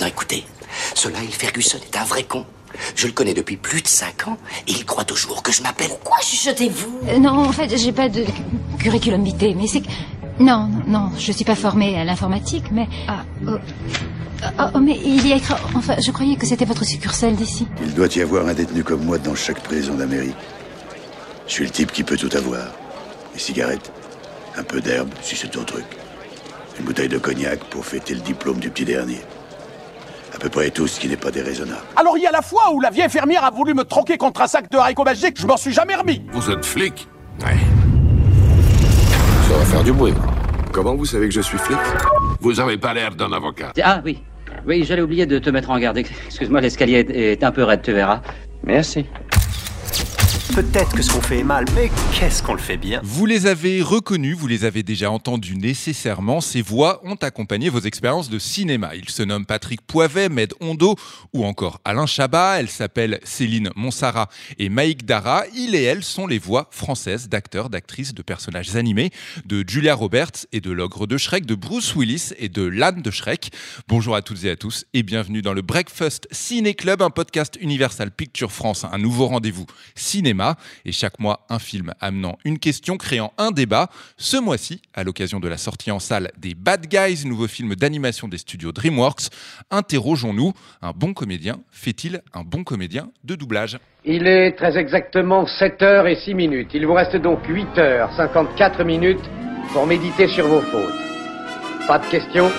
Maintenant, écoutez, ce Lyle Ferguson est un vrai con. Je le connais depuis plus de cinq ans et il croit toujours que je m'appelle. Pourquoi chuchotez-vous? Euh, non, en fait, j'ai pas de curriculum vitae, mais c'est que... Non, non, non, je suis pas formée à l'informatique, mais... Ah, oh, oh, oh, mais il y a écrit... Enfin, je croyais que c'était votre succursale d'ici. Il doit y avoir un détenu comme moi dans chaque prison d'Amérique. Je suis le type qui peut tout avoir. Des cigarettes, un peu d'herbe, si c'est ton truc. Une bouteille de cognac pour fêter le diplôme du petit dernier. À peu près tout ce qui n'est pas déraisonnable. Alors il y a la fois où la vieille fermière a voulu me troquer contre un sac de haricots magiques, je m'en suis jamais remis. Vous êtes flic Ouais. Ça va faire du bruit. Comment vous savez que je suis flic? Vous avez pas l'air d'un avocat. Ah oui. Oui, j'allais oublier de te mettre en garde. Excuse-moi, l'escalier est, est un peu raide, tu verras. Merci. Peut-être que ce qu'on fait est mal, mais qu'est-ce qu'on le fait bien? Vous les avez reconnus, vous les avez déjà entendus nécessairement. Ces voix ont accompagné vos expériences de cinéma. Ils se nomment Patrick Poivet, Med Hondo ou encore Alain Chabat. Elles s'appellent Céline Monsara et Maïk Dara. Ils et elles sont les voix françaises d'acteurs, d'actrices, de personnages animés, de Julia Roberts et de l'ogre de Shrek, de Bruce Willis et de l'âne de Shrek. Bonjour à toutes et à tous et bienvenue dans le Breakfast Ciné Club, un podcast Universal Picture France, un nouveau rendez-vous cinéma et chaque mois un film amenant une question, créant un débat. Ce mois-ci, à l'occasion de la sortie en salle des Bad Guys, nouveau film d'animation des studios DreamWorks, interrogeons-nous, un bon comédien fait-il un bon comédien de doublage? Il est très exactement 7h et 6 minutes. Il vous reste donc 8h 54 minutes pour méditer sur vos fautes. Pas de questions?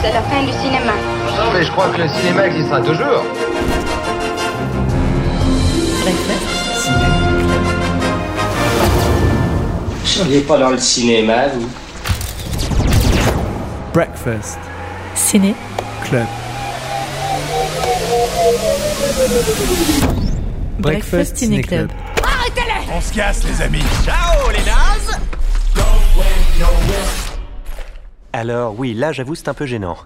C'est la fin du cinéma. Non, mais je crois que le cinéma existera toujours. Vous seriez pas dans le cinéma, vous? Breakfast. Ciné. Club. Breakfast Ciné Club. Arrêtez-les On se casse les amis. Ciao les nazes Alors oui, là j'avoue c'est un peu gênant.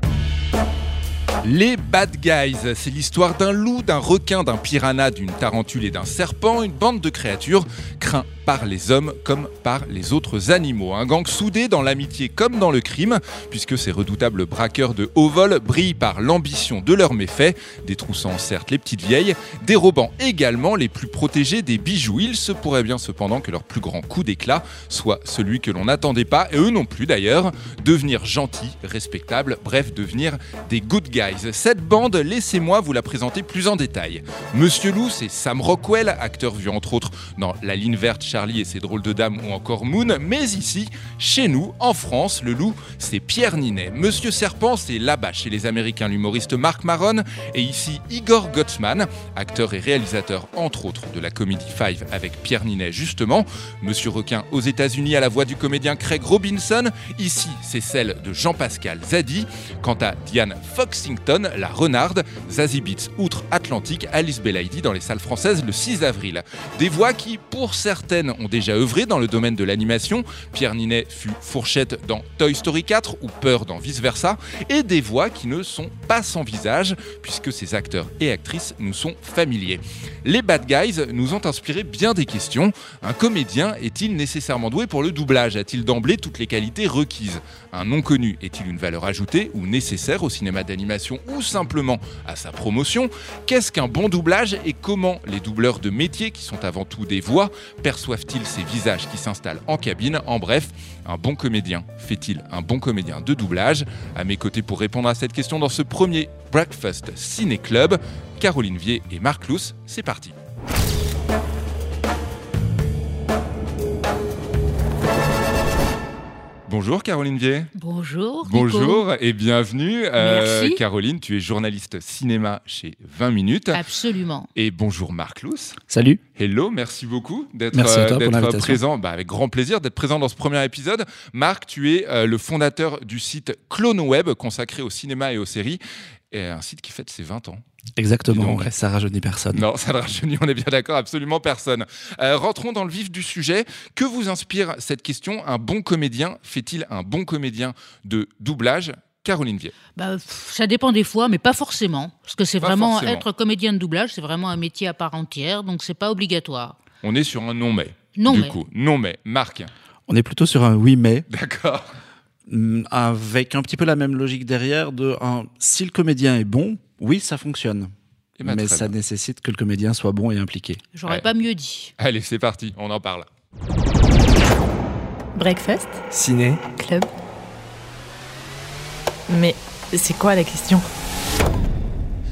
Les Bad Guys, c'est l'histoire d'un loup, d'un requin, d'un piranha, d'une tarentule et d'un serpent, une bande de créatures craint par les hommes comme par les autres animaux. Un gang soudé dans l'amitié comme dans le crime, puisque ces redoutables braqueurs de haut vol brillent par l'ambition de leurs méfaits, détroussant certes les petites vieilles, dérobant également les plus protégés des bijoux. Il se pourrait bien cependant que leur plus grand coup d'éclat soit celui que l'on n'attendait pas, et eux non plus d'ailleurs, devenir gentils, respectables, bref, devenir des good guys. Cette bande, laissez-moi vous la présenter plus en détail. Monsieur Loup, c'est Sam Rockwell, acteur vu entre autres dans La ligne verte, Charlie et ses drôles de dames ou encore Moon, mais ici, chez nous, en France, le loup, c'est Pierre Ninet. Monsieur Serpent, c'est là-bas chez les Américains l'humoriste Marc Maron, et ici Igor Gottsman, acteur et réalisateur entre autres de la comédie Five avec Pierre Ninet justement. Monsieur Requin aux États-Unis à la voix du comédien Craig Robinson, ici c'est celle de Jean-Pascal Zadi. Quant à Diane Foxington, la renarde, Zazie Beats outre-Atlantique, Alice Belaïdi dans les salles françaises le 6 avril. Des voix qui, pour certaines, ont déjà œuvré dans le domaine de l'animation. Pierre Ninet fut Fourchette dans Toy Story 4 ou Peur dans Vice Versa, et des voix qui ne sont pas sans visage, puisque ces acteurs et actrices nous sont familiers. Les Bad Guys nous ont inspiré bien des questions. Un comédien est-il nécessairement doué pour le doublage? A-t-il d'emblée toutes les qualités requises? Un non connu est-il une valeur ajoutée ou nécessaire au cinéma d'animation? Ou simplement à sa promotion Qu'est-ce qu'un bon doublage et comment les doubleurs de métier, qui sont avant tout des voix, perçoivent-ils ces visages qui s'installent en cabine? En bref, un bon comédien fait-il un bon comédien de doublage? À mes côtés pour répondre à cette question dans ce premier Breakfast Ciné Club, Caroline Vier et Marc Lous, c'est parti. Bonjour Caroline Vier. Bonjour. Nico. Bonjour et bienvenue. Euh, Merci. Caroline, tu es journaliste cinéma chez 20 minutes. Absolument. Et bonjour Marc Lous. Salut. Hello, merci beaucoup d'être Merci à toi euh, pour d'être l'invitation. présent. Bah, avec grand plaisir d'être présent dans ce premier épisode. Marc, tu es euh, le fondateur du site Clone Web consacré au cinéma et aux séries. Et un site qui fête ses 20 ans. Exactement, donc. ouais, ça rajeunit personne. Non, ça ne rajeunit, on est bien d'accord, absolument personne. Euh, rentrons dans le vif du sujet. Que vous inspire cette question? Un bon comédien fait-il un bon comédien de doublage? Caroline Vier. Bah, ça dépend des fois, mais pas forcément. Parce que c'est vraiment forcément. être comédien de doublage, c'est vraiment un métier à part entière, donc c'est pas obligatoire. On est sur un non mais. Non du mais. coup, non mais. Marc, On est plutôt sur un oui mais. d'accord. Mm, Avec un petit peu la même logique derrière de un, si le comédien est bon, oui, ça fonctionne. Eh ben, Mais ça bien. nécessite que le comédien soit bon et impliqué. J'aurais Ouais. pas mieux dit. Allez, c'est parti, on en parle. Breakfast Ciné Club Mais c'est quoi la question?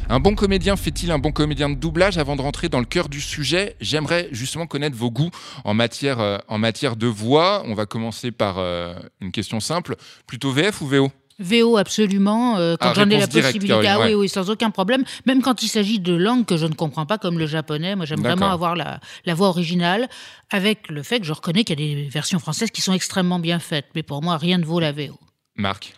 Un bon comédien fait-il un bon comédien de doublage Avant de rentrer dans le cœur du sujet, j'aimerais justement connaître vos goûts en matière, euh, en matière de voix. On va commencer par euh, une question simple. Plutôt VF ou VO VO absolument, euh, quand Ah, j'en ai la directe, possibilité. Caroline, ah oui, ouais. oui, sans aucun problème. Même quand il s'agit de langues que je ne comprends pas, comme le japonais, moi j'aime vraiment avoir la, la voix originale, avec le fait que je reconnais qu'il y a des versions françaises qui sont extrêmement bien faites. Mais pour moi, rien ne vaut la VO. Marc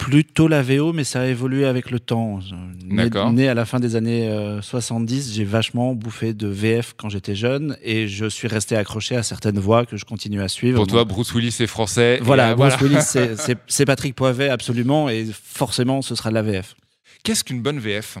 Plutôt la VO, mais ça a évolué avec le temps. Je- Né, né à la fin des années euh, 70, j'ai vachement bouffé de VF quand j'étais jeune et je suis resté accroché à certaines voix que je continue à suivre. Pour toi, Bruce Willis est français. voilà, euh, Bruce voilà. Willis, c'est- Patrick Poivet absolument et forcément ce sera de la VF. Qu'est-ce qu'une bonne VF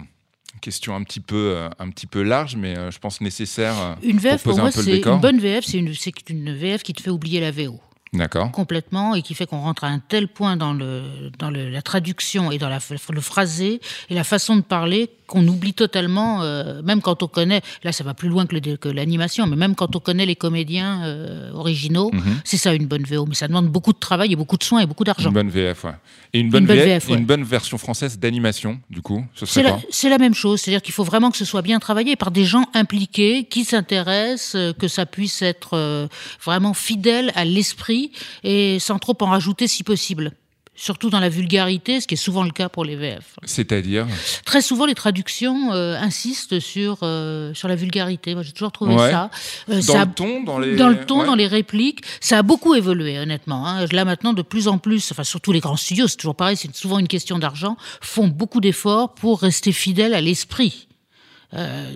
Question un petit peu, euh, un petit peu large, mais euh, je pense nécessaire euh, Une VF, pour moi, un peu le c'est décor. une bonne VF, c'est une, c'est une VF qui te fait oublier la VO. D'accord. complètement et qui fait qu'on rentre à un tel point dans, le, dans le- la traduction et dans la, le phrasé et la façon de parler qu'on oublie totalement, euh, même quand on connaît, là ça va plus loin que l'animation, mais même quand on connaît les comédiens euh, originaux, Mhm. c'est ça une bonne VO. Mais ça demande beaucoup de travail et beaucoup de soins et beaucoup d'argent. Une bonne VF, ouais. Et une bonne, Une bonne VF, VF, ouais. une bonne version française d'animation, du coup, ce C'est serait la, la même chose, c'est-à-dire qu'il faut vraiment que ce soit bien travaillé par des gens impliqués, qui s'intéressent, euh, que ça puisse être euh, vraiment fidèle à l'esprit et sans trop en rajouter si possible. Surtout dans la vulgarité, ce qui est souvent le cas pour les VF. C'est-à-dire Très souvent, les traductions euh, insistent sur, euh, sur la vulgarité. Moi, j'ai toujours trouvé Ouais. ça. Euh, Dans ça a- le ton, dans les- Dans le ton, ouais. dans les répliques. Ça a beaucoup évolué, honnêtement. hein. Là, maintenant, de plus en plus, enfin, surtout les grands studios, c'est toujours pareil, c'est souvent une question d'argent, font beaucoup d'efforts pour rester fidèles à l'esprit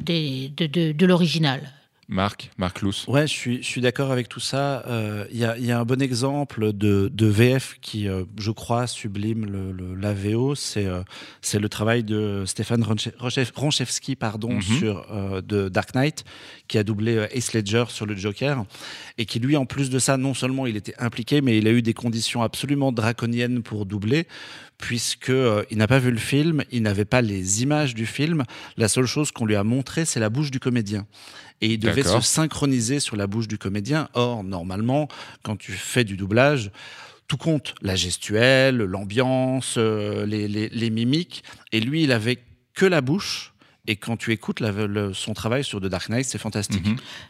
des- de, de- de l'original. Marc, Marc Luce. Ouais, je suis, je suis d'accord avec tout ça. Euh, Il y, a, il y a un bon exemple de, de VF qui, euh, je crois, sublime le, le- la VO. C'est euh, c'est le travail de Stéphane Ronche- Ronche- Ronchevski pardon, Mhm. sur de Dark Knight, qui a doublé Heath Ledger sur le Joker. Et qui, lui, en plus de ça, non seulement il était impliqué, mais il a eu des conditions absolument draconiennes pour doubler, puisque euh, il n'a pas vu le film, il n'avait pas les images du film. La seule chose qu'on lui a montré, c'est la bouche du comédien. Et il devait se synchroniser sur la bouche du comédien. Or, normalement, quand tu fais du doublage, tout compte. La gestuelle, l'ambiance, euh, les, les- les mimiques. Et lui, il avait que la bouche. Et quand tu écoutes la- le- son travail sur The Dark Knight, c'est fantastique.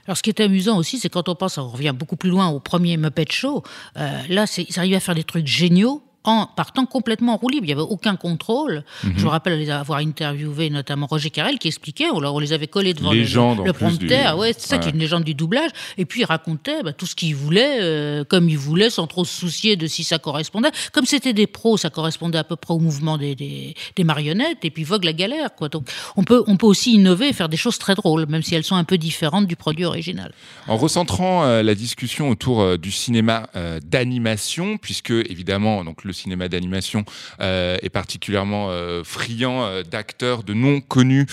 Alors, ce qui est amusant aussi, c'est quand on pense, on revient beaucoup plus loin au premier Muppet Show, euh, là, c'est- ils arrivaient à faire des trucs géniaux en partant complètement en roue libre. Il n'y avait aucun contrôle. Mhm. Je me rappelle les avoir interviewés, notamment Roger Carrel, qui expliquait, on, les avait collés devant Légende, le, le plus, du- prompteur. Ouais, c'est ça qui est ouais. une légende du doublage. Et puis, il racontait bah, tout ce qu'il voulait, euh, comme il voulait, sans trop se soucier de si ça correspondait. Comme c'était des pros, ça correspondait à peu près au mouvement des, des, des marionnettes. Et puis, vogue la galère. Quoi. Donc, on peut, on peut aussi innover et faire des choses très drôles, même si elles sont un peu différentes du produit original. En recentrant euh, la discussion autour euh, du cinéma d'animation, puisque évidemment donc le cinéma d'animation euh, est particulièrement euh, friand euh, d'acteurs de noms connus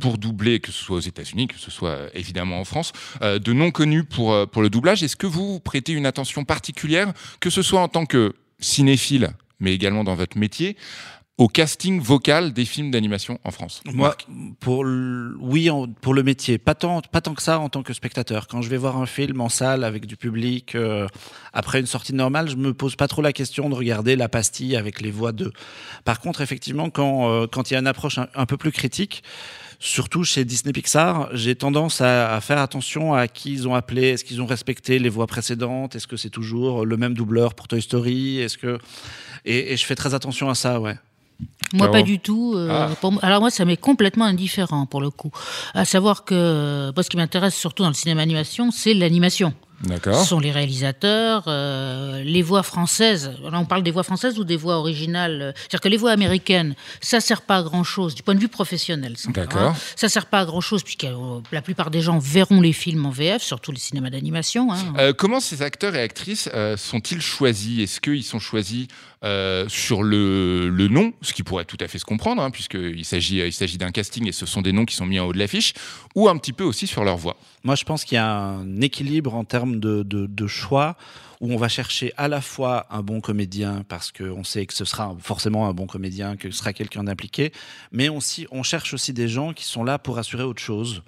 pour doubler, que ce soit aux États-Unis, que ce soit évidemment en France, de noms connus pour le doublage. Est-ce que vous prêtez une attention particulière, que ce soit en tant que cinéphile, mais également dans votre métier, au casting vocal des films d'animation en France Moi, pour le, oui, en- pour le métier, pas tant, pas tant que ça en tant que spectateur. Quand je vais voir un film en salle avec du public, euh, après une sortie normale, je me pose pas trop la question de regarder la pastille avec les voix d'eux. Par contre, effectivement, quand euh, quand il y a une approche un, un peu plus critique, surtout chez Disney Pixar, j'ai tendance à, à faire attention à qui ils ont appelé. Est-ce qu'ils ont respecté les voix précédentes? Est-ce que c'est toujours le même doubleur pour Toy Story? Est-ce que et, et je fais très attention à ça, ouais. Moi, pas du tout. euh, Ah. pour alors moi, ça m'est complètement indifférent pour le coup. À savoir que moi, ce qui m'intéresse surtout dans le cinéma animation, c'est l'animation. D'accord. Ce sont les réalisateurs, euh, les voix françaises. Là, on parle des voix françaises ou des voix originales? C'est-à-dire que les voix américaines, ça sert pas à grand-chose du point de vue professionnel. ça, D'accord. hein. Ça sert pas à grand-chose puisque euh, la plupart des gens verront les films en VF, surtout les cinémas d'animation. hein. Euh, comment ces acteurs et actrices sont-ils choisis? Est-ce qu'ils sont choisis euh, sur le, le nom, ce qui pourrait tout à fait se comprendre, hein, puisqu'il s'agit, il s'agit d'un casting et ce sont des noms qui sont mis en haut de l'affiche, ou un petit peu aussi sur leur voix Moi, je pense qu'il y a un équilibre en termes de, de, choix où on va chercher à la fois un bon comédien parce qu'on sait que ce sera forcément un bon comédien, que ce sera quelqu'un d'impliqué, mais on cherche aussi des gens qui sont là pour assurer autre chose.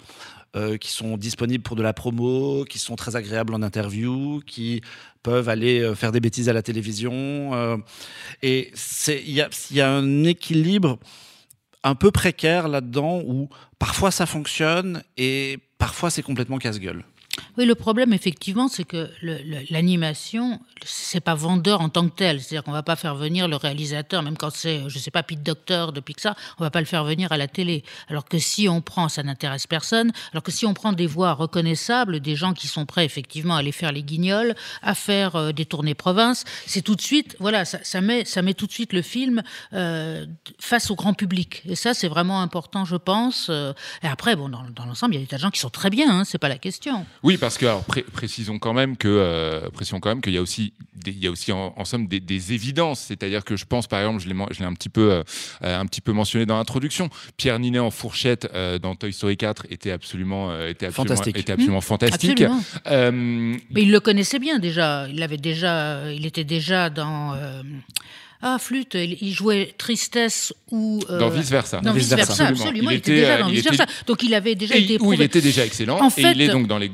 Euh, qui sont disponibles pour de la promo, qui sont très agréables en interview, qui peuvent aller euh, faire des bêtises à la télévision. euh, et il y a, y a un équilibre un peu précaire là-dedans où parfois ça fonctionne et parfois c'est complètement casse-gueule. Oui, le problème, effectivement, c'est que l'animation, c'est pas vendeur en tant que tel. C'est-à-dire qu'on va pas faire venir le réalisateur, même quand c'est, je sais pas, Pete Docter de Pixar, on va pas le faire venir à la télé. Alors que si on prend, ça n'intéresse personne. Alors que si on prend des voix reconnaissables, des gens qui sont prêts, effectivement, à aller faire les guignols, à faire euh, des tournées province, c'est tout de suite, voilà, ça, met, tout de suite le film euh, face au grand public. Et ça, c'est vraiment important, je pense. Euh, Et après, bon, dans, dans l'ensemble, il y a des tas de gens qui sont très bien, hein, c'est pas la question. Oui, parce que alors, pré- précisons quand même que euh, précisons quand même qu'il y a aussi des- il y a aussi en, en somme des, des évidences. C'est-à-dire que je pense par exemple, je l'ai men- je l'ai un petit peu euh, euh, un petit peu mentionné dans l'introduction. Pierre Ninet en fourchette euh, dans Toy Story 4 était absolument euh, était absolument, Fantastique. était absolument Mmh, fantastique. absolument. Euh, Mais il le connaissait bien déjà. Il avait déjà, il était déjà dans. Ah, flûte, il il jouait Tristesse ou. euh, Dans Vice Versa. Dans Vice Vice Versa. Absolument. absolument. Il Il, était, était, déjà euh, dans il Vice était- Versa. Donc il avait déjà et- été où il était déjà excellent. En et fait, il est donc dans les,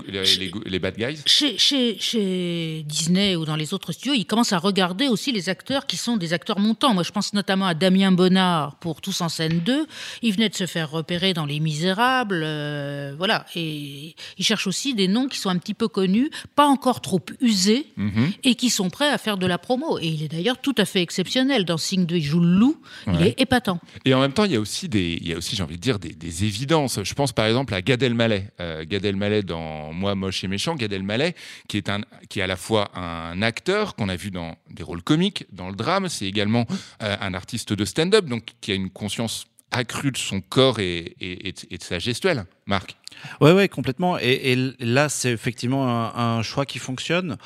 les, Bad Guys. Chez, chez, chez Disney ou dans les autres studios, ils commencent à regarder aussi les acteurs qui sont des acteurs montants. Moi, je pense notamment à Damien Bonnard pour Tous en scène 2. Il venait de se faire repérer dans Les Misérables. euh, voilà. Et il cherche aussi des noms qui sont un petit peu connus, pas encore trop usés, Mhm. et qui sont prêts à faire de la promo. Et il est d'ailleurs tout à fait exceptionnel. Dans Signe 2, il joue le loup. Il est épatant. Et en même temps, il y a aussi des, il y a aussi, j'ai envie de dire, des, des évidences. Je pense par exemple à Gad Elmaleh. Euh, Gad Elmaleh dans Moi moche et méchant. Gad Elmaleh, qui est un, qui est à la fois un acteur qu'on a vu dans des rôles comiques, dans le drame. C'est également euh, un artiste de stand-up, donc qui a une conscience accrue de son corps et, et- et de- sa gestuelle. Marc. Ouais, ouais, complètement. Et, et là, c'est effectivement un, un choix qui fonctionne.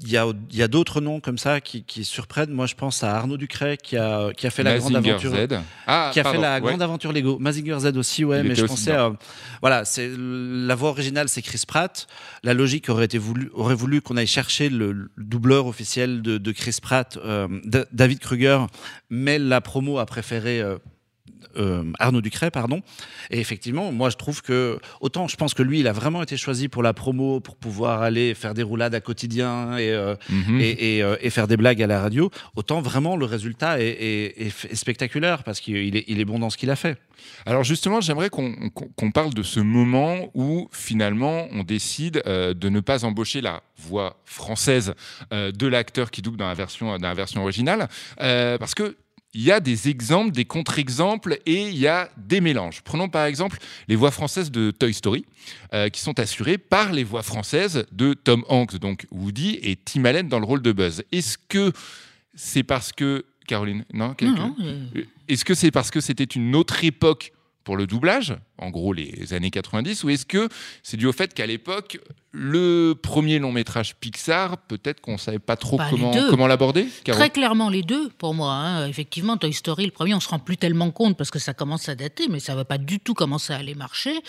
Il y a, il y a d'autres noms comme ça qui, qui surprennent. Moi, je pense à Arnaud Ducret qui a, qui a fait la grande aventure. Z. Ah, qui a pardon, fait la ouais. grande aventure Lego. Mazinger Z aussi, ouais. Il mais je pensais, à- voilà, c'est la voix originale, c'est Chris Pratt. La logique aurait été voulu, aurait voulu qu'on aille chercher le, le doubleur officiel de, de Chris Pratt, euh, David Kruger, mais la promo a préféré. euh, euh, Arnaud Ducret, pardon. Et effectivement, moi, je trouve que autant je pense que lui, il a vraiment été choisi pour la promo, pour pouvoir aller faire des roulades à quotidien et, euh, Mhm. et, et, euh, et faire des blagues à la radio. Autant vraiment le résultat est, est- est- est spectaculaire parce qu'il est, il est bon dans ce qu'il a fait. Alors justement, j'aimerais qu'on parle de ce moment où finalement on décide euh, de ne pas embaucher la voix française euh, de l'acteur qui double dans la version, dans la version originale, euh, parce que il y a des exemples, des contre-exemples et il y a des mélanges. Prenons par exemple les voix françaises de Toy Story, euh, qui sont assurées par les voix françaises de Tom Hanks, donc Woody, et Tim Allen dans le rôle de Buzz. Est-ce que c'est parce que Caroline, non, Non, non, euh, Est-ce que c'est parce que c'était une autre époque pour le doublage, en gros les années 90, ou est-ce que c'est dû au fait qu'à l'époque, le premier long métrage Pixar, peut-être qu'on savait pas trop Bah, comment, l'aborder Très clairement les deux pour moi. hein. Effectivement, Toy Story, le premier, on se rend plus tellement compte parce que ça commence à dater, mais ça va pas du tout commencer à aller marcher.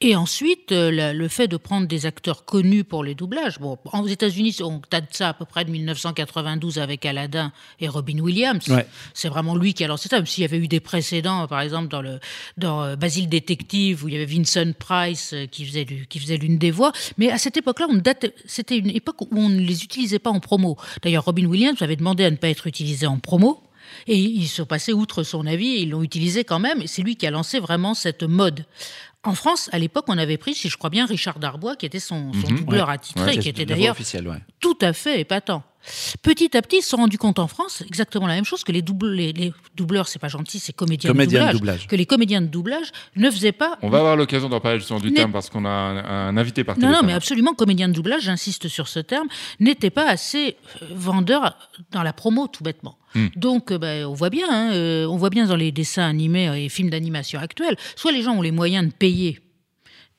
Et ensuite, euh, le fait de prendre des acteurs connus pour les doublages. Bon, aux États-Unis, on date ça à peu près de 1992 avec Aladdin et Robin Williams. Ouais. C'est vraiment lui qui a lancé ça, même s'il y avait eu des précédents, par exemple dans le dans euh, Basile Détective où il y avait Vincent Price euh, qui faisait qui faisait l'une des voix. Mais à cette époque-là, on date, c'était une époque où on ne les utilisait pas en promo. D'ailleurs, Robin Williams avait demandé à ne pas être utilisé en promo. Et ils sont passés outre son avis et ils l'ont utilisé quand même. Et c'est lui qui a lancé vraiment cette mode. En France, à l'époque, on avait pris, si je crois bien, Richard Darbois, qui était son, son Mhm. doubleur Ouais. attitré, Ouais, qui était d'ailleurs ouais. tout à fait épatant. Petit à petit, ils se sont rendus compte en France, exactement la même chose, que les, double- les, les doubleurs, c'est pas gentil, c'est comédiens Comédiens de de, doublage, que les comédiens de doublage ne faisaient pas On va avoir l'occasion d'en parler justement du terme parce qu'on a un, un invité par non, téléphone. non, mais absolument, comédien de doublage, j'insiste sur ce terme, n'était pas assez euh, vendeur dans la promo, tout bêtement. Hmm. Donc, euh, ben, on voit bien, hein, euh, on voit bien dans les dessins animés et films d'animation actuels, soit les gens ont les moyens de payer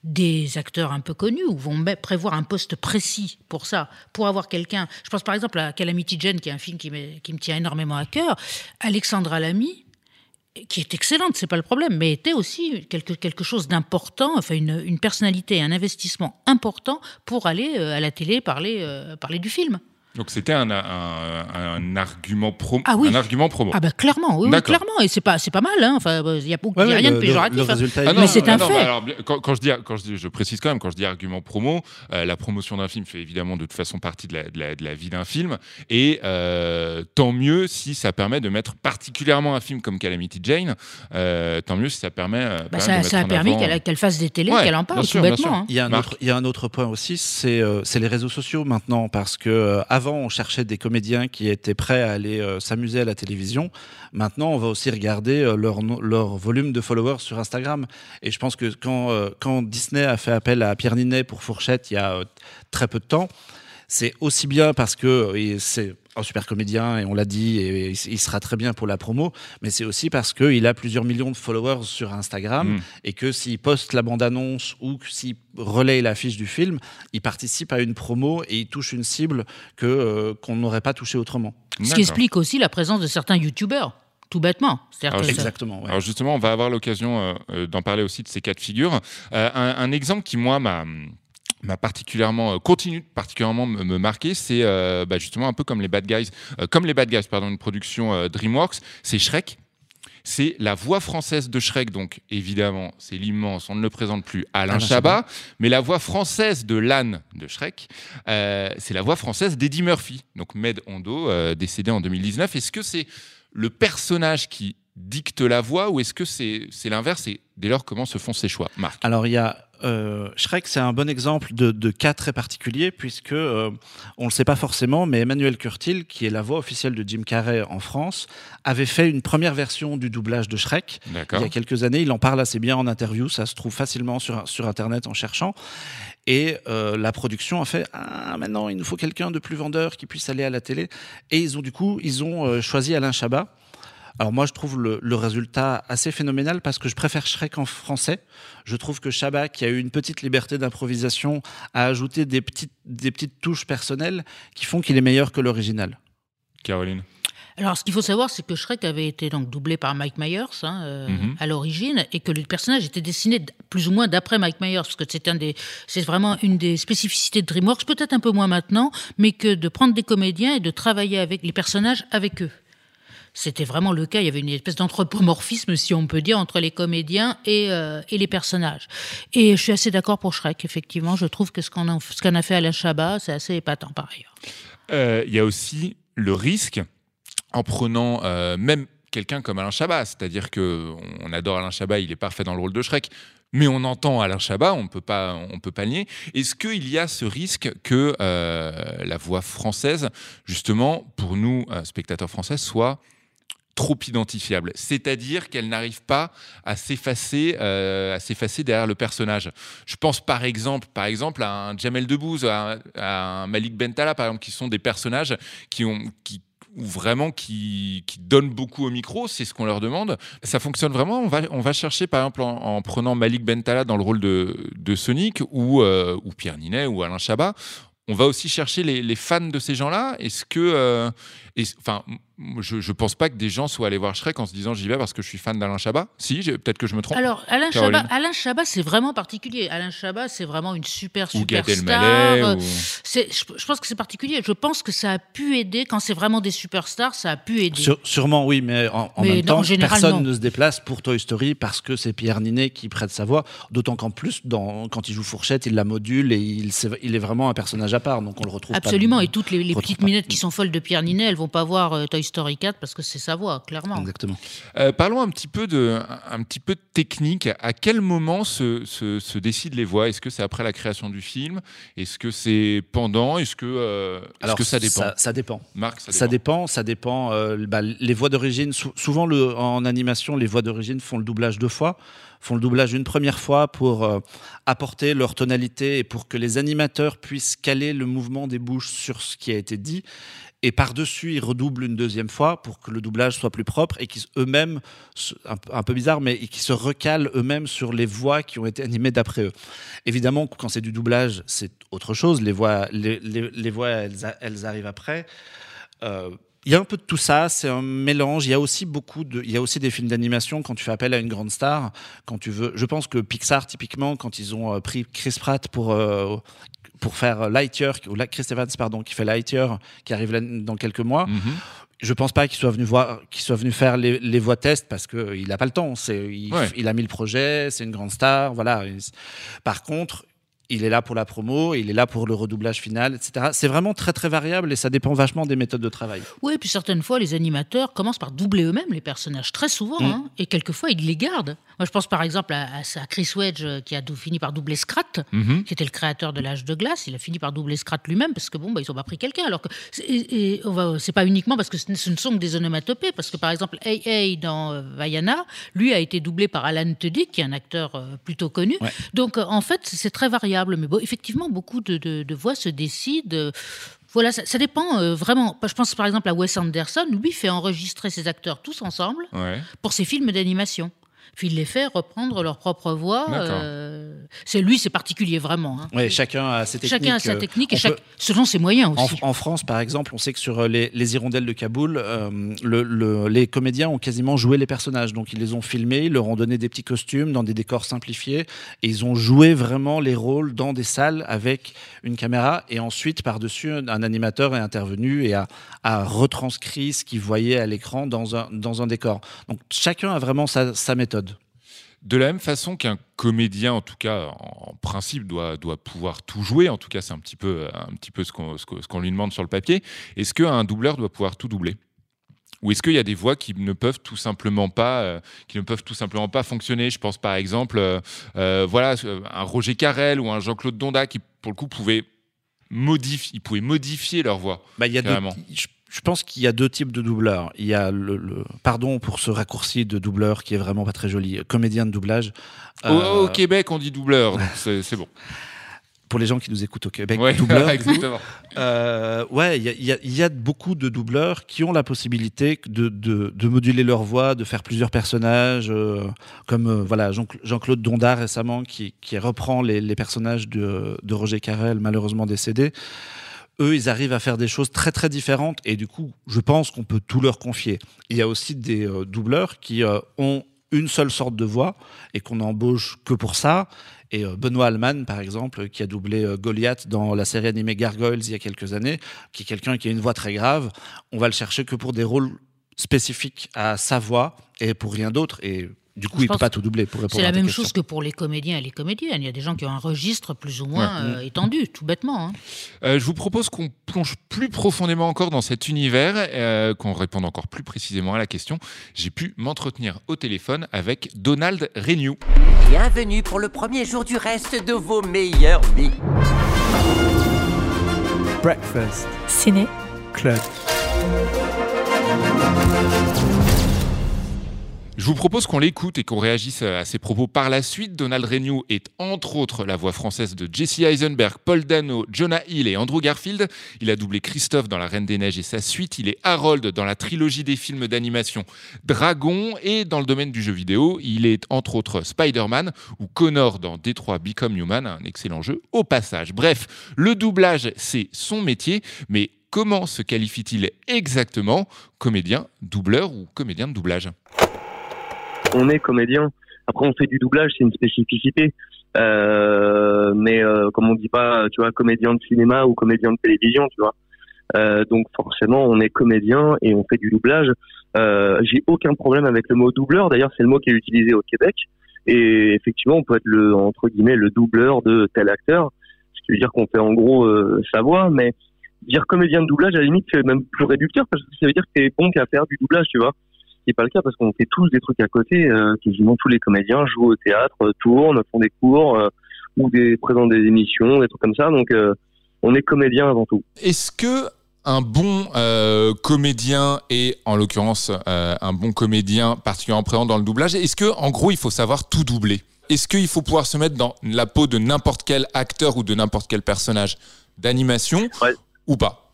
des acteurs un peu connus ou vont prévoir un poste précis pour ça, pour avoir quelqu'un. Je pense par exemple à Calamity Jane, qui est un film qui me, qui me tient énormément à cœur. Alexandra Lamy qui est excellente, c'est pas le problème, mais était aussi quelque, quelque chose d'important, enfin une, une personnalité, un investissement important pour aller euh, à la télé parler, euh, parler du film. Donc c'était un, un, un argument pro, Ah oui. un argument promo. Ah bah clairement, oui, clairement, et c'est pas c'est pas mal, hein. Enfin, il y a, beaucoup- Ouais, il y a ouais, rien le- de le- péjoratif, le hein. est Ah bien. mais c'est un non, fait. bah alors, quand, quand je dis, quand je, dis- je précise quand même, quand je dis argument promo, euh, la promotion d'un film fait évidemment de toute façon partie de la, de la, de la vie d'un film, et euh, tant mieux si ça permet de mettre particulièrement un film comme Calamity Jane, euh, tant mieux si ça permet. euh, Bah, de ça, a permis qu'elle qu'elle fasse des télés, Ouais, qu'elle en parle tout bêtement. hein. Il y, a un autre, il y a un autre point aussi, c'est euh, c'est les réseaux sociaux maintenant, parce que euh, avant on cherchait des comédiens qui étaient prêts à aller euh, s'amuser à la télévision. Maintenant, on va aussi regarder euh, leur, volume de followers sur Instagram. Et je pense que quand, euh, quand Disney a fait appel à Pierre Ninet pour Fourchette il y a très peu de temps, c'est aussi bien parce que euh, c'est un super comédien et on l'a dit et il sera très bien pour la promo, mais c'est aussi parce qu'il a plusieurs millions de followers sur Instagram Mm. et que s'il poste la bande-annonce ou s'il relaye l'affiche du film, il participe à une promo et il touche une cible que euh, qu'on n'aurait pas touché autrement. Ce qui explique aussi la présence de certains youtubeurs, tout bêtement. C'est-à-dire Alors, que ça- Exactement. ouais. Alors justement, on va avoir l'occasion euh, euh, d'en parler aussi de ces cas de figure. Euh, un, un exemple qui moi m'a m'a particulièrement euh, continue particulièrement me, marquer, c'est euh, bah, justement un peu comme les Bad Guys, euh, comme les Bad Guys, pardon, une production euh, DreamWorks, c'est Shrek. C'est la voix française de Shrek, donc évidemment, c'est l'immense, on ne le présente plus, Alain, Alain Chabat, mais la voix française de l'âne de Shrek, c'est la voix française d'Eddie Murphy, donc Med Hondo, décédé en 2019. Est-ce que c'est le personnage qui dicte la voix ou est-ce que c'est l'inverse et dès lors comment se font ces choix? Marc Alors il y a euh, Shrek, c'est un bon exemple de, de cas très particulier puisque euh, on le sait pas forcément, mais Emmanuel Curtil, qui est la voix officielle de Jim Carrey en France, avait fait une première version du doublage de Shrek il y a quelques années. Il en parle assez bien en interview, ça se trouve facilement sur sur internet en cherchant. Et euh, la production a fait ah maintenant il nous faut quelqu'un de plus vendeur qui puisse aller à la télé. Et ils ont du coup ils ont euh, choisi Alain Chabat. Alors moi, je trouve le, résultat assez phénoménal parce que je préfère Shrek en français. Je trouve que Chabat, qui a eu une petite liberté d'improvisation, a ajouté des petites, des petites touches personnelles qui font qu'il est meilleur que l'original. Caroline Alors, ce qu'il faut savoir, c'est que Shrek avait été donc doublé par Mike Myers hein, euh, Mhm. à l'origine, et que le personnage était dessiné plus ou moins d'après Mike Myers, parce que c'est un des, c'est vraiment une des spécificités de DreamWorks, peut-être un peu moins maintenant, mais que de prendre des comédiens et de travailler avec les personnages avec eux. C'était vraiment le cas. Il y avait une espèce d'anthropomorphisme, si on peut dire, entre les comédiens et, euh, et les personnages. Et je suis assez d'accord pour Shrek, effectivement. Je trouve que ce qu'on a, ce qu'en a fait Alain Chabat, c'est assez épatant par ailleurs. Euh, il y a aussi le risque en prenant euh, même quelqu'un comme Alain Chabat, c'est-à-dire que on adore Alain Chabat, il est parfait dans le rôle de Shrek. Mais on entend Alain Chabat, on peut pas, on peut pas nier. Est-ce qu'il y a ce risque que euh, la voix française, justement, pour nous euh, spectateurs français, soit trop identifiable, c'est-à-dire qu'elle n'arrive pas à s'effacer, derrière le personnage. Je pense par exemple, à un Jamel Debbouze, à, un- Malik Bentala, par exemple, qui sont des personnages qui ont, ou vraiment qui, qui donnent beaucoup au micro, c'est ce qu'on leur demande. Ça fonctionne vraiment. On va, chercher, par exemple, en, en prenant Malik Bentala dans le rôle de, de Sonic ou, euh, Pierre Ninet ou Alain Chabat. On va aussi chercher les, fans de ces gens-là. Est-ce que, euh, enfin, je, je pense pas que des gens soient allés voir Shrek en se disant j'y vais parce que je suis fan d'Alain Chabat. Si, peut-être que je me trompe. Alors, Alain Caroline. Chabat, Alain Chabat, c'est vraiment particulier. Alain Chabat, c'est vraiment une super Ou Gad superstar. Elmaleh, Euh, ou- Je, je pense que c'est particulier. Je pense que ça a pu aider, quand c'est vraiment des superstars, ça a pu aider. Sur- sûrement oui, mais en, en Mais même non, temps, en général, personne non. ne se déplace pour Toy Story parce que c'est Pierre Ninet qui prête sa voix. D'autant qu'en plus, dans, quand il joue Fourchette, il la module et il, est vraiment un personnage à part, donc on le retrouve pas- Absolument. Et toutes les, petites pas. minettes qui sont folles de Pierre Ninet, elles vont pas voir euh, Toy Story 4 parce que c'est sa voix, clairement. Exactement. Euh, parlons un petit peu de, un petit peu de technique. À quel moment se, se, se décident les voix? Est-ce que c'est après la création du film? Est-ce que c'est pendant? Est-ce que, euh, Alors que ça dépend? Ça, ça dépend. Marc, ça Ça dépend. dépend, ça dépend. euh, bah, les voix d'origine, sou- souvent le, en animation, les voix d'origine font le doublage deux fois, font le doublage une première fois pour euh, apporter leur tonalité et pour que les animateurs puissent caler le mouvement des bouches sur ce qui a été dit. Et par-dessus, ils redoublent une deuxième fois pour que le doublage soit plus propre et qu'ils eux-mêmes, un, peu- bizarre, mais qui se recalent eux-mêmes sur les voix qui ont été animées d'après eux. Évidemment, quand c'est du doublage, c'est autre chose. Les voix, les, voix elles arrivent après. Euh, Il y a un peu de tout ça, c'est un mélange. Il y a aussi beaucoup de, il y a aussi des films d'animation quand tu fais appel à une grande star, quand tu veux. Je pense que Pixar typiquement, quand ils ont euh, pris Chris Pratt pour euh, pour faire Lightyear, ou Chris Evans pardon, qui fait Lightyear, qui arrive là- dans quelques mois. Je pense pas qu'il soit venu voir, qu'il soit venu faire les, les voix test parce que il a pas le temps. C'est, il, Ouais. il a mis le projet, c'est une grande star, voilà. Par contre, il est là pour la promo, il est là pour le redoublage final, etc. C'est vraiment très très variable et ça dépend vachement des méthodes de travail. Oui, puis certaines fois, les animateurs commencent par doubler eux-mêmes les personnages, très souvent, Mm. hein, et quelquefois, ils les gardent. Moi, je pense par exemple à, Chris Wedge, euh, qui a fini par doubler Scrat, Mhm. qui était le créateur de l'âge de glace. Il a fini par doubler Scrat lui-même, parce que bon, bah, ils ont pas pris quelqu'un. Alors que c'est- et, et pas uniquement parce que ce ne- sont que des onomatopées, parce que par exemple, Hey Hey dans euh, Vaiana, lui a été doublé par Alan Tudyk, qui est un acteur euh, plutôt connu. Donc, en fait, c'est très variable. Mais bon, effectivement, beaucoup de, de- de voix se décident. voilà, ça, ça dépend euh, vraiment. Je pense par exemple à Wes Anderson. Lui fait enregistrer ses acteurs tous ensemble Ouais. pour ses films d'animation. Puis il les fait reprendre leur propre voix. Euh, c'est lui, c'est particulier vraiment. hein. Chacun a ses techniques. Chacun a sa euh, technique et on chaque- peut- selon ses moyens En, aussi. en France, par exemple, on sait que sur euh, les, les hirondelles de Kaboul, euh, le- le- les comédiens ont quasiment joué les personnages. Donc, ils les ont filmés, ils leur ont donné des petits costumes dans des décors simplifiés, et ils ont joué vraiment les rôles dans des salles avec une caméra. Et ensuite, par-dessus, un, un animateur est intervenu et a, a retranscrit ce qu'il voyait à l'écran dans un, dans un décor. Donc, chacun a vraiment sa, sa méthode. De la même façon qu'un comédien, en tout cas, en, principe, doit, doit pouvoir tout jouer, en tout cas, c'est un petit peu, un petit peu ce qu'on lui demande sur le papier, est-ce qu'un doubleur doit pouvoir tout doubler? Ou est-ce qu'il y a des voix qui ne peuvent tout simplement pas, euh, qui ne peuvent tout simplement pas fonctionner? Je pense par exemple, euh, euh, voilà, euh, un Roger Carrel ou un Jean-Claude Donda qui, pour le coup, pouvaient modifier, ils pouvaient modifier leur voix. Bah, il y a je, je pense qu'il y a deux types de doubleurs. Il y a le, le- pardon pour ce raccourci de doubleur qui est vraiment pas très joli, comédien de doublage. Au, Euh, au Québec, on dit doubleur, c'est bon. pour les gens qui nous écoutent au Québec, Ouais, doubleur. exactement. Euh, ouais, il y a, y y beaucoup de doubleurs qui ont la possibilité de, de, de moduler leur voix, de faire plusieurs personnages, euh, comme voilà Jean- Jean-Claude Donda récemment qui, qui reprend les, les personnages de, de Roger Carrel, malheureusement décédé. Eux, ils arrivent à faire des choses très très différentes et du coup, je pense qu'on peut tout leur confier. Il y a aussi des euh, doubleurs qui euh, ont une seule sorte de voix et qu'on embauche que pour ça. Et euh, Benoît Alman, par exemple, qui a doublé Goliath dans la série animée Gargoyles il y a quelques années, qui est quelqu'un qui a une voix très grave, on va le chercher que pour des rôles spécifiques à sa voix et pour rien d'autre. Du coup, Je il peut pense pas tout doubler pour répondre C'est à la même question. chose que pour les comédiens et les comédiennes. Il y a des gens qui ont un registre plus ou moins Ouais. euh, étendu, tout bêtement. hein. Euh, je vous propose qu'on plonge plus profondément encore dans cet univers, euh, qu'on réponde encore plus précisément à la question. J'ai pu m'entretenir au téléphone avec Donald Renew. Bienvenue pour le premier jour du reste de vos meilleures vies. Breakfast. Ciné. Club. Je vous propose qu'on l'écoute et qu'on réagisse à ses propos par la suite. Donald Renew est entre autres la voix française de Jesse Eisenberg, Paul Dano, Jonah Hill et Andrew Garfield. Il a doublé Christophe dans La Reine des Neiges et sa suite. Il est Harold dans la trilogie des films d'animation Dragon. Et dans le domaine du jeu vidéo, il est entre autres Spider-Man ou Connor dans Detroit Become Human, un excellent jeu au passage. Bref, le doublage, c'est son métier, mais comment se qualifie-t-il exactement? Comédien, doubleur ou comédien de doublage? On est comédien. Après, on fait du doublage, c'est une spécificité. Euh, mais euh, comme on dit pas, tu vois, comédien de cinéma ou comédien de télévision, tu vois. Euh, donc forcément, on est comédien et on fait du doublage. Euh, J'ai aucun problème avec le mot doubleur. D'ailleurs, c'est le mot qui est utilisé au Québec. Et effectivement, on peut être le entre guillemets le doubleur de tel acteur, ce qui veut dire qu'on fait en gros euh, sa voix. Mais dire comédien de doublage, à la limite, c'est même plus réducteur parce que ça veut dire que t'es bon qu'à faire du doublage, tu vois qui n'est pas le cas parce qu'on fait tous des trucs à côté. Euh, quasiment tous les comédiens jouent au théâtre, euh, tournent, font des cours euh, ou des présentent des émissions, des trucs comme ça. Donc euh, on est comédien avant tout. Est-ce que un bon euh, comédien et en l'occurrence euh, un bon comédien particulièrement présent dans le doublage, est-ce que en gros il faut savoir tout doubler? Est-ce qu'il faut pouvoir se mettre dans la peau de n'importe quel acteur ou de n'importe quel personnage d'animation ou pas?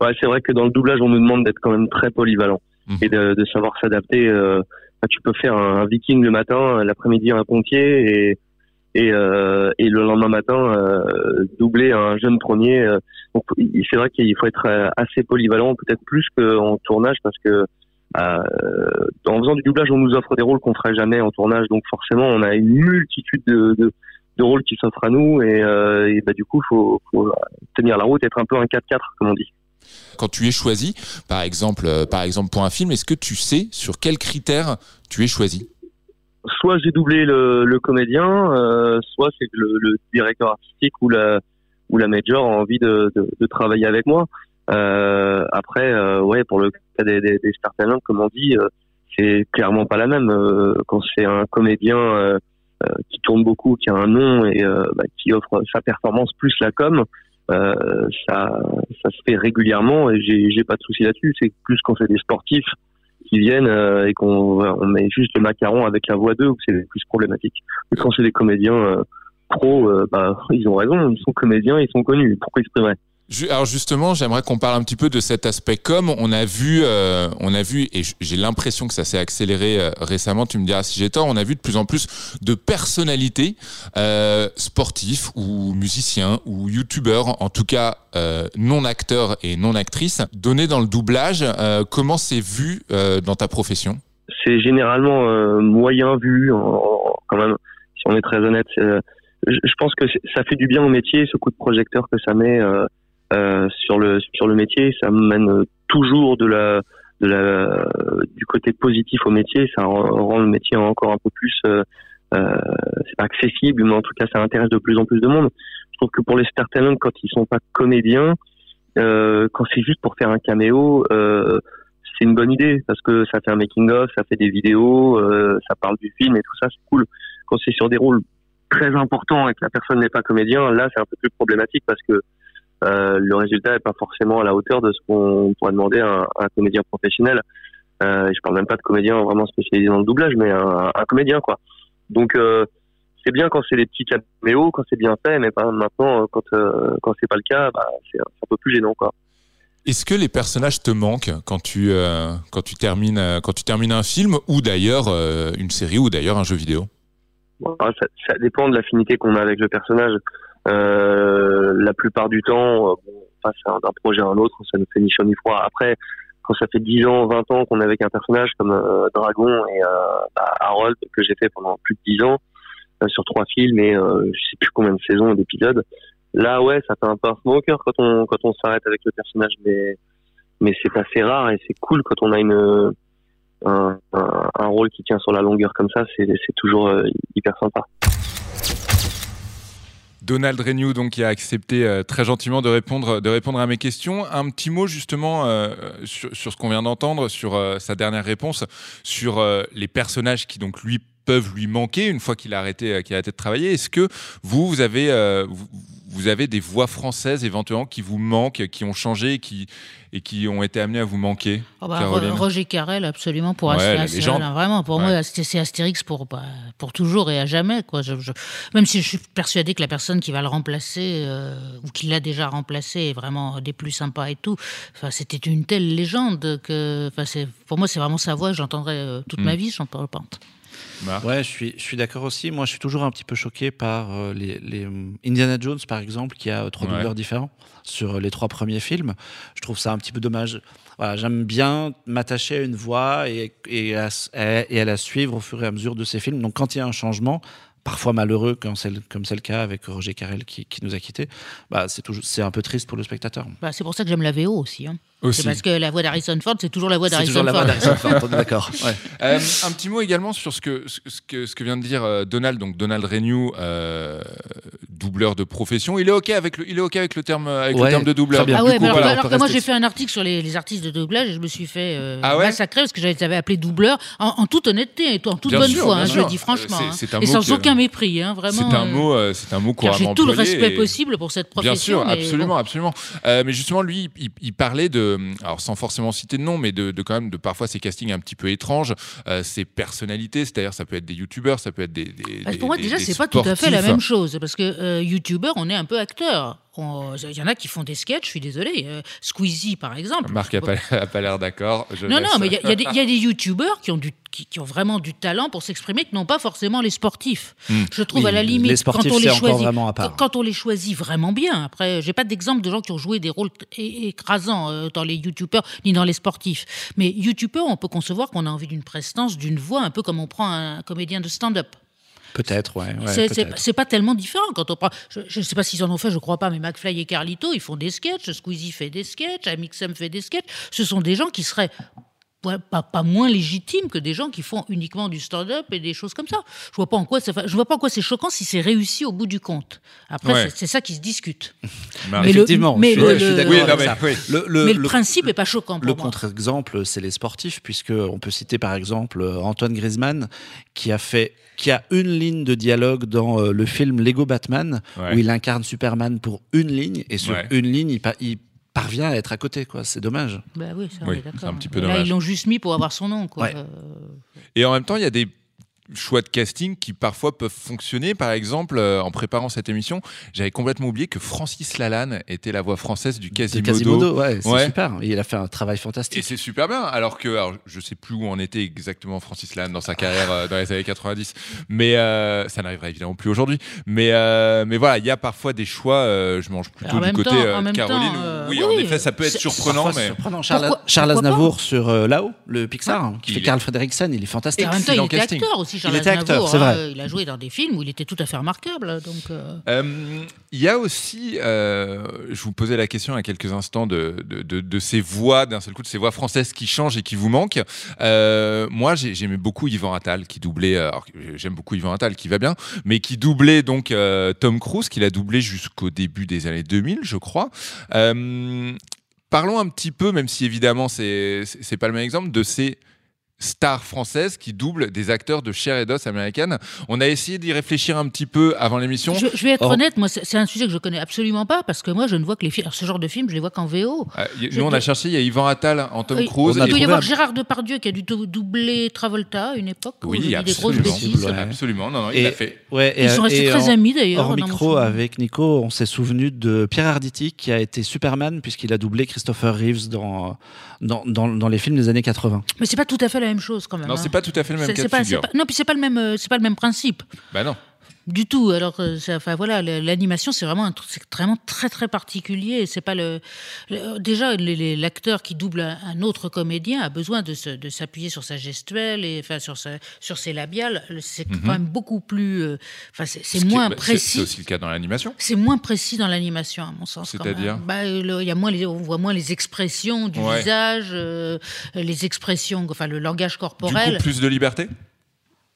Ouais, c'est vrai que dans le doublage, on nous demande d'être quand même très polyvalent et de, de savoir s'adapter. Euh, bah, tu peux faire un, viking le matin, l'après-midi un pompier, et et, euh, et le lendemain matin euh, doubler un jeune premier. euh, donc c'est vrai qu'il faut être euh, assez polyvalent, peut-être plus qu'en tournage, parce que euh, en faisant du doublage, on nous offre des rôles qu'on ferait jamais en tournage, donc forcément on a une multitude de, de, de rôles qui s'offrent à nous, et, euh, bah du coup faut, faut tenir la route, être un peu un 4-4 comme on dit. Quand tu es choisi, par exemple, euh, par exemple pour un film, est-ce que tu sais sur quels critères tu es choisi? Soit j'ai doublé le, comédien, euh, soit c'est le, le directeur artistique ou la ou la major a envie de, travailler avec moi. Euh, après, ouais, pour le cas des, des, des comme on dit, euh, c'est clairement pas la même. Quand c'est un comédien qui tourne beaucoup, qui a un nom et bah, qui offre sa performance plus la com, ça ça se fait régulièrement et j'ai pas de souci là-dessus. C'est plus quand c'est des sportifs qui viennent euh, et qu'on on met juste le macaron avec la voix d'eux c'est plus problématique. Mais quand c'est des comédiens euh, pros, euh, bah, ils ont raison, ils sont comédiens, ils sont connus. Pourquoi ils se priveraient Alors justement, j'aimerais qu'on parle un petit peu de cet aspect com. On a vu, euh, on a vu, et j'ai l'impression que ça s'est accéléré euh, récemment. Tu me diras si j'ai tort. On a vu de plus en plus de personnalités, euh, sportifs ou musiciens ou youtubeurs, en tout cas euh, non acteurs et non actrices, donner dans le doublage. Euh, comment c'est vu euh, dans ta profession? C'est généralement moyen vu, quand même, si on est très honnête. Je, pense que ça fait du bien au métier, ce coup de projecteur que ça met sur le sur le métier, ça mène toujours de la de la du côté positif au métier, ça rend, rend le métier encore un peu plus euh, euh, c'est pas accessible, mais en tout cas ça intéresse de plus en plus de monde. Je trouve que pour les star talents, quand ils sont pas comédiens, euh, quand c'est juste pour faire un caméo, euh, c'est une bonne idée parce que ça fait un making of, ça fait des vidéos, euh, ça parle du film et tout ça, c'est cool. Quand c'est sur des rôles très importants et que la personne n'est pas comédien, là c'est un peu plus problématique parce que euh, le résultat est pas forcément à la hauteur de ce qu'on pourrait demander à un, à un comédien professionnel. Euh, je parle même pas de comédien vraiment spécialisé dans le doublage, mais un, un comédien quoi. Donc euh, c'est bien quand c'est des petits caméos, quand c'est bien fait, mais pas maintenant quand euh, quand c'est pas le cas, bah, c'est un peu plus gênant quoi. Est-ce que les personnages te manquent quand tu euh, quand tu termines euh, quand tu termines un film ou d'ailleurs euh, une série ou d'ailleurs un jeu vidéo? Ça, ça dépend de l'affinité qu'on a avec le personnage. Euh, la plupart du temps, euh, bon, on passe d'un projet à un autre, ça nous fait ni chaud ni froid. Après, quand ça fait 10 ans, 20 ans qu'on est avec un personnage comme euh, Dragon et euh, bah, Harold, que j'ai fait pendant plus de 10 ans, euh, sur trois films et euh, je sais plus combien de saisons et d'épisodes, là, ouais, ça fait un pincement au cœur quand on, quand on s'arrête avec le personnage, mais, mais c'est assez rare et c'est cool quand on a une, un, un, un rôle qui tient sur la longueur comme ça, c'est toujours hyper sympa. Donald Renew donc qui a accepté euh, très gentiment de répondre de répondre à mes questions. Un petit mot justement euh, sur, ce qu'on vient d'entendre, sur euh, sa dernière réponse, sur les personnages qui donc lui peuvent lui manquer une fois qu'il a arrêté qu'il a arrêté de travailler. Est-ce que vous vous avez vous avez des voix françaises éventuellement qui vous manquent, qui ont changé, qui et qui ont été amenées à vous manquer Oh bah, Roger Carrel, absolument, pour Ouais, Astérix, légende. hein, Vraiment, pour Ouais. moi, c'est Astérix pour, bah, pour toujours et à jamais. Quoi. Je, je- même si je suis persuadé que la personne qui va le remplacer, euh, ou qui l'a déjà remplacé, est vraiment des plus sympas et tout. Enfin, C'était une telle légende que. Pour moi, c'est vraiment sa voix, j'entendrai euh, toute Mm. ma vie, j'en parle pas. Ouais, je suis, je suis d'accord aussi. Moi, je suis toujours un petit peu choqué par euh, les, les, euh, Indiana Jones, par exemple, qui a euh, trois Ouais. doubleurs différents sur les trois premiers films. Je trouve ça un petit peu dommage. Voilà, J'aime bien m'attacher à une voix et, et, à, s- et à la suivre au fur et à mesure de ces films. Donc, quand il y a un changement, parfois malheureux, comme c'est le, cas avec Roger Carrel qui, qui nous a quittés, bah, c'est toujours- c'est un peu triste pour le spectateur. Bah, c'est pour ça que j'aime la VO aussi. hein. Aussi. C'est parce que la voix d'Harrison Ford, c'est toujours la voix C'est d'Harrison toujours la Ford. voix d'Harrison Ford, on est d'accord. Ouais. Euh, un petit mot également sur ce que, ce, ce que, ce que vient de dire euh, Donald, donc Donald Renew, euh, doubleur de profession. Il est OK avec le, il est OK avec le, terme, avec le terme de doubleur. très bien. Ah ouais, coup, alors, voilà, que moi j'ai fait un article sur les, les artistes de doublage et je me suis fait euh, Ah ouais massacrer parce que j'avais appelé doubleur en, en toute honnêteté et en toute Bien bonne sûr, foi, hein, je le dis franchement. C'est- hein. c'est et sans que- aucun mépris, hein, vraiment. C'est un euh, mot, euh, c'est un mot couramment j'ai tout le respect possible pour cette profession. Bien sûr, absolument, absolument. Euh, mais justement, lui, il, il parlait de, alors sans forcément citer de nom, mais de, de quand même de parfois ces castings un petit peu étranges, euh, ces personnalités, c'est-à-dire ça peut être des youtubeurs, ça peut être des. des- Bah, des- pour moi, des- déjà, c'est pas tout à fait la même chose. Parce que euh, youtubeur, on est un peu acteur. Il y en a qui font des sketchs, je suis désolé. Euh, Squeezie, par exemple. Marc a pas, l'air d'accord. Non, laisse. non, mais il y, a- y des- il y a des youtubeurs qui ont du qui, qui ont vraiment du talent pour s'exprimer, que n'ont pas forcément les sportifs. Hmm. Je trouve Oui, à la limite les sportifs, quand on les c'est encore choisit, vraiment à part. quand- quand on les choisit vraiment bien. Après, j'ai pas d'exemple de gens qui ont joué des rôles écrasants euh, dans les youtubeurs ni dans les sportifs. Mais youtubeurs, on peut concevoir qu'on a envie d'une prestance, d'une voix, un peu comme on prend un comédien de stand-up. Peut-être, ouais. ouais, C'est- pas tellement différent quand on prend. Je ne sais pas s'ils en ont fait, je crois pas, mais McFly et Carlito, ils font des sketchs, Squeezie fait des sketchs, Amixem fait des sketchs. Ce sont des gens qui seraient ouais, pas, pas moins légitimes que des gens qui font uniquement du stand-up et des choses comme ça. Je vois pas en quoi ça je vois pas en quoi c'est choquant si c'est réussi au bout du compte. Après, Ouais. c'est- ça qui se discute. Bah, Mais le- Effectivement, mais je, le- ouais, je suis le- d'accord Oui, avec non, mais- ça. oui. Mais le principe est pas choquant pour Le contre-exemple, c'est les sportifs, puisque on peut citer par exemple Antoine Griezmann, qui a fait, qui a une ligne de dialogue dans euh, le film Lego Batman, Ouais. où il incarne Superman pour une ligne, et sur Ouais. une ligne, il, pa- il parvient à être à côté, quoi. C'est dommage. Bah oui, ça, Oui, c'est un petit peu Là, dommage. ils l'ont juste mis pour avoir son nom. Quoi. Ouais. Euh, Et en même temps, il y a des choix de casting qui parfois peuvent fonctionner. Par exemple, euh, en préparant cette émission, j'avais complètement oublié que Francis Lalanne était la voix française du De Quasimodo. Quasimodo, ouais, c'est Ouais. super. Il a fait un travail Et fantastique. c'est super bien, alors que alors, je sais plus où en était exactement Francis Lalanne dans sa carrière euh, dans les années 90, mais euh, ça n'arrivera évidemment plus aujourd'hui. Mais euh, mais voilà, il y a parfois des choix. euh, je mange plutôt En du côté temps- euh, Caroline. temps, où- euh, oui, oui, en effet, ça peut être surprenant, Parfois, mais surprenant. Charles, Pourquoi- Charles pourquoi pas Aznavour sur euh, là-haut, le Pixar, qui Il fait est- Carl Fredricksen, il est fantastique. Et en même temps, il casting. acteur aussi, Charles Il était acteur, c'est hein, vrai. il a joué dans des films où il était tout à fait remarquable. Donc, euh, Euh, Il y a aussi, euh, je vous posais la question il y a quelques instants de, de, de- de ces voix, d'un seul coup, de ces voix françaises qui changent et qui vous manquent. Euh, moi, j'ai- j'aimais beaucoup Yvan Attal qui doublait, alors, j'aime beaucoup Yvan Attal qui va bien, mais qui doublait donc euh, Tom Cruise, qu'il a doublé jusqu'au début des années 2000, je crois. Euh, parlons un petit peu, même si évidemment c'est c'est c'est pas le même exemple, de ces stars françaises qui doublent des acteurs de chair et d'os américaine. On a essayé d'y réfléchir un petit peu avant l'émission. je, je vais être Or- honnête, moi, c'est un sujet que je connais absolument pas parce que moi, je ne vois que les films. alors, Ce genre de film, je les vois qu'en VO. Euh, Je- nous, on a cherché, il y a Yvan Attal en Tom Cruise. Il doit y avoir Gérard Depardieu qui a dû dou- doubler Travolta à une époque. où Oui, je dis des grosses absolument. bêtises. Ouais. Absolument, non, non, il l'a fait. Ouais, et, Ils sont restés et très en- amis, d'ailleurs, Hors micro, avec Nico, on s'est souvenu de Pierre Arditi qui a été Superman puisqu'il a doublé Christopher Reeves dans, dans, dans, dans les films des années 80. Mais c'est pas tout à fait la même chose quand même. Non, hein. c'est pas tout à fait le même cas de pas- figure. pas- Non, puis c'est pas le même, euh, c'est pas le même principe. Bah non. Du tout. Alors, euh, enfin voilà, l'animation, c'est vraiment un truc, c'est vraiment très très particulier. C'est pas le, le- déjà l'acteur qui double un, un autre comédien a besoin de, se- de s'appuyer sur sa gestuelle et enfin sur sa, sur ses labiales. C'est Mhm. quand même beaucoup plus, euh, enfin c'est Ce est- moins c'est- précis. C'est aussi le cas dans l'animation. C'est moins précis dans l'animation, à mon sens. C'est-à-dire? Bah, y a moins les, On voit moins les expressions du Ouais. visage, euh, les expressions, enfin le langage Du corporel. coup, plus de liberté?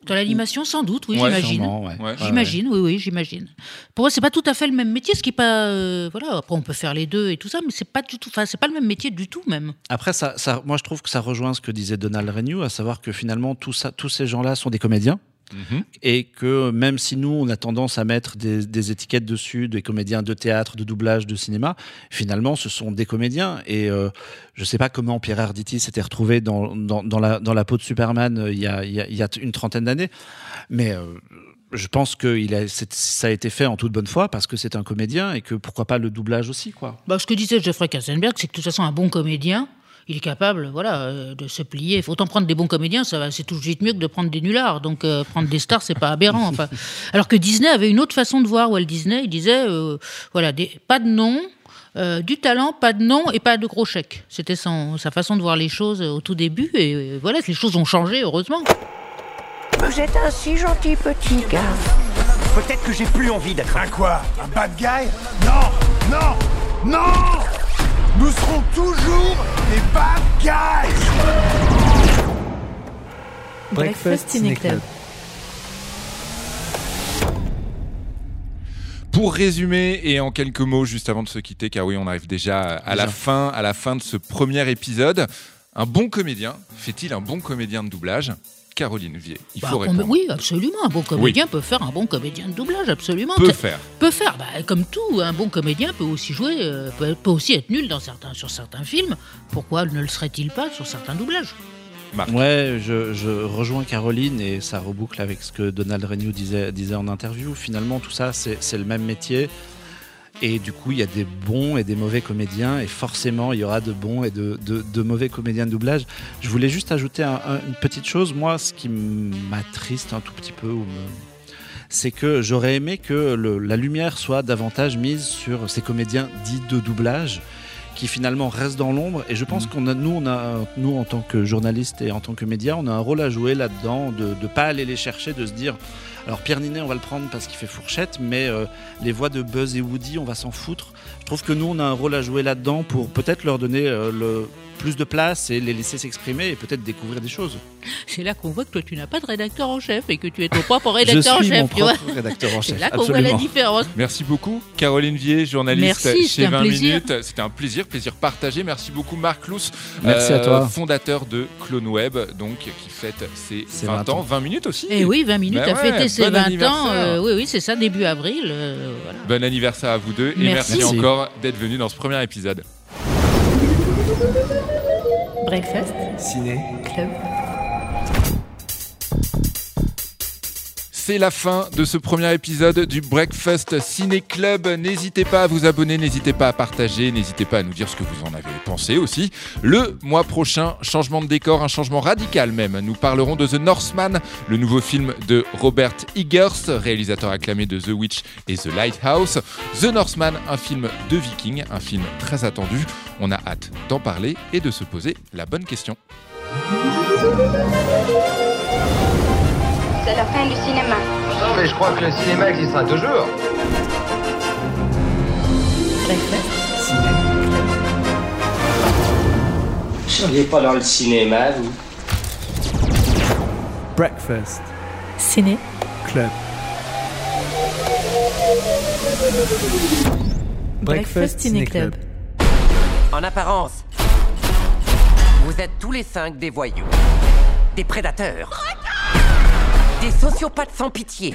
Dans l'animation, sans doute, oui, Ouais, j'imagine. sûrement, ouais. Ouais. J'imagine, oui, oui, j'imagine. Pour moi, c'est pas tout à fait le même métier, ce qui est pas, euh, voilà. Après, on peut faire les deux et tout ça, mais c'est pas du tout, enfin, c'est pas le même métier du tout, même. Après, ça, ça, moi, je trouve que ça rejoint ce que disait Donald Renew, à savoir que finalement, tout ça, tous ces gens-là sont des comédiens. Mhm. Et que même si nous, on a tendance à mettre des, des étiquettes dessus, des comédiens de théâtre, de doublage, de cinéma, finalement, ce sont des comédiens. Et euh, je sais pas comment Pierre Arditi s'était retrouvé dans, dans, dans la, dans la peau de Superman euh, il y a, il y a, il y a une trentaine d'années. Mais euh, je pense que il a, c'est- ça a été fait en toute bonne foi parce que c'est un comédien et que pourquoi pas le doublage aussi, quoi. Bah, ce que disait Jeffrey Katzenberg, c'est que de toute façon, un bon comédien, il est capable, voilà, euh, de se plier. Il faut autant prendre des bons comédiens, ça va, c'est tout de suite mieux que de prendre des nullards. Donc, euh, prendre des stars, c'est pas aberrant. Enfin, alors que Disney avait une autre façon de voir. Walt Disney, il disait, euh, voilà, des, pas de nom. euh, du talent, pas de nom et pas de gros chèques. C'était son- sa façon de voir les choses au tout début. Et euh, voilà, les choses ont changé, heureusement. Vous êtes un si gentil petit gars. Peut-être que j'ai plus envie d'être un Quoi? Un bad guy? Non Non Non Nous serons toujours des bad guys Breakfast Ciné Club. Pour résumer et en quelques mots, juste avant de se quitter, car oui, on arrive déjà à la fin, à la fin de ce premier épisode. Un bon comédien fait-il un bon comédien de doublage? Caroline Vier, il Bah, faut répondre. oui, absolument. Un bon comédien peut faire un bon comédien de doublage, absolument. Peut faire. Peut faire. Bah, comme tout, un bon comédien peut aussi jouer, euh, peut, peut aussi être nul dans certains, sur certains films. Pourquoi ne le serait-il pas sur certains doublages? Ouais, je, je rejoins Caroline et ça reboucle avec ce que Donald Renew disait, disait en interview. Finalement, tout ça, c'est c'est le même métier. Et du coup, il y a des bons et des mauvais comédiens, et forcément, il y aura de bons et de, de- de mauvais comédiens de doublage. Je voulais juste ajouter un- un- une petite chose. Moi, ce qui m'attriste un tout petit peu, ou me- c'est que j'aurais aimé que le- la lumière soit davantage mise sur ces comédiens dits de doublage qui finalement restent dans l'ombre et je pense qu'on a nous on a nous en tant que journalistes et en tant que médias on a un rôle à jouer là-dedans de ne pas aller les chercher de se dire alors Pierre Ninet on va le prendre parce qu'il fait fourchette mais euh, les voix de Buzz et Woody on va s'en foutre je trouve que nous on a un rôle à jouer là-dedans pour peut-être leur donner euh, le plus de place et les laisser s'exprimer et peut-être découvrir des choses C'est là qu'on voit que toi, tu n'as pas de rédacteur en chef et que tu es ton propre Je rédacteur suis en chef. mon tu vois. propre rédacteur en C'est chef, là qu'on voit la différence. Merci beaucoup, Caroline Vier, journaliste Merci, chez c'était un 20 plaisir. minutes. C'était un plaisir, plaisir partagé. Merci beaucoup, Marc Lous, Merci à toi. fondateur de Clone Web, donc qui fête ses C'est 20 ans, 20 ans. 20 minutes aussi. Et oui, 20 minutes Ben à fêter ouais, ses bon 20 ans. euh, oui, oui, c'est ça, début avril. euh, voilà. Bon anniversaire à vous deux et Merci. merci, Merci. encore d'être venu dans ce premier épisode. Breakfast. Ciné. Club. C'est la fin de ce premier épisode du Breakfast Ciné Club. N'hésitez pas à vous abonner, n'hésitez pas à partager, n'hésitez pas à nous dire ce que vous en avez pensé aussi. Le mois prochain, changement de décor, un changement radical même. Nous parlerons de The Northman, le nouveau film de Robert Eggers, réalisateur acclamé de The Witch et The Lighthouse. The Northman, un film de viking, un film très attendu. On a hâte d'en parler et de se poser la bonne question. C'est la fin du cinéma. Non, mais je crois que le cinéma existera toujours. Breakfast. Ciné. Vous seriez pas dans le cinéma, vous? Breakfast. Ciné. Club. Breakfast Ciné Club. En apparence, vous êtes tous les cinq des voyous, des prédateurs, des sociopathes sans pitié.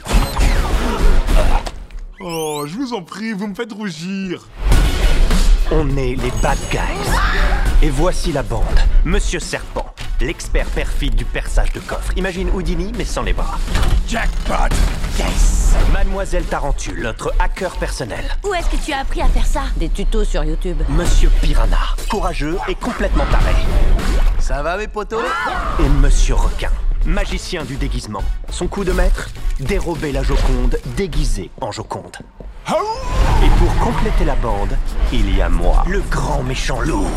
Oh, je vous en prie, vous me faites rougir. On est les bad guys. Et voici la bande. Monsieur Serpent, l'expert perfide du perçage de coffre. Imagine Houdini, mais sans les bras. Jackpot Yes Mademoiselle Tarentule, notre hacker personnel. Où est-ce que tu as appris à faire ça? Des tutos sur YouTube. Monsieur Piranha, courageux et complètement taré. Ça va mes potos? Et Monsieur Requin, magicien du déguisement. Son coup de maître Dérober la Joconde déguisée en Joconde. Et pour compléter la bande, il y a moi, le grand méchant loup.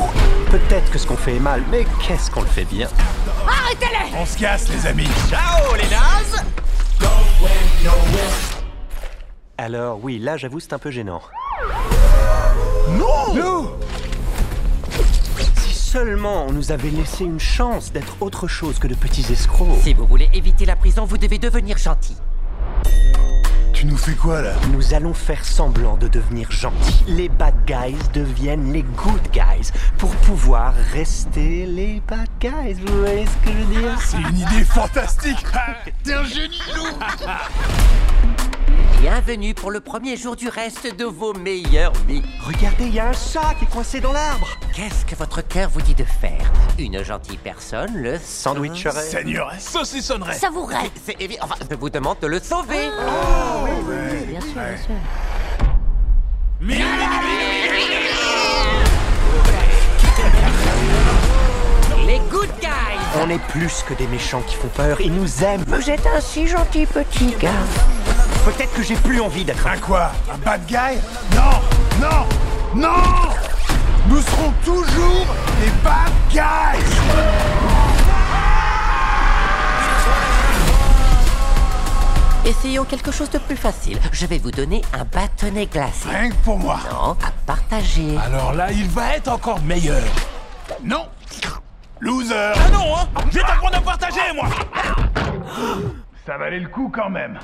Peut-être que ce qu'on fait est mal, mais qu'est-ce qu'on le fait bien? Arrêtez-les On se casse, les amis. Ciao les nazes Alors oui, là j'avoue c'est un peu gênant. Non seulement on nous avait laissé une chance d'être autre chose que de petits escrocs. Si vous voulez éviter la prison, vous devez devenir gentil. Tu nous fais quoi, là? Nous allons faire semblant de devenir gentils. Les bad guys deviennent les good guys pour pouvoir rester les bad guys. Vous voyez ce que je veux dire? C'est une idée fantastique T'es un génie, Lou Bienvenue pour le premier jour du reste de vos meilleures vies. Regardez, il y a un chat qui est coincé dans l'arbre. Qu'est-ce que votre cœur vous dit de faire? Une gentille personne le Sandwicherait. Seigneuresse Saucissonnerait Savourerais. C'est évident. Enfin, je vous demande de le sauver. Bien sûr, bien sûr. Les good guys. On est plus que des méchants qui font peur. Ils nous aiment. Vous êtes un si gentil petit gars. Peut-être que j'ai plus envie d'être un Un quoi? Un bad guy? Non Non Non Nous serons toujours des bad guys Essayons quelque chose de plus facile. Je vais vous donner un bâtonnet glacé. Rien que pour moi. Non, à partager. Alors là, il va être encore meilleur. Non Loser Ah non, hein J'ai t'apprendre à partager, moi Ça valait le coup quand même.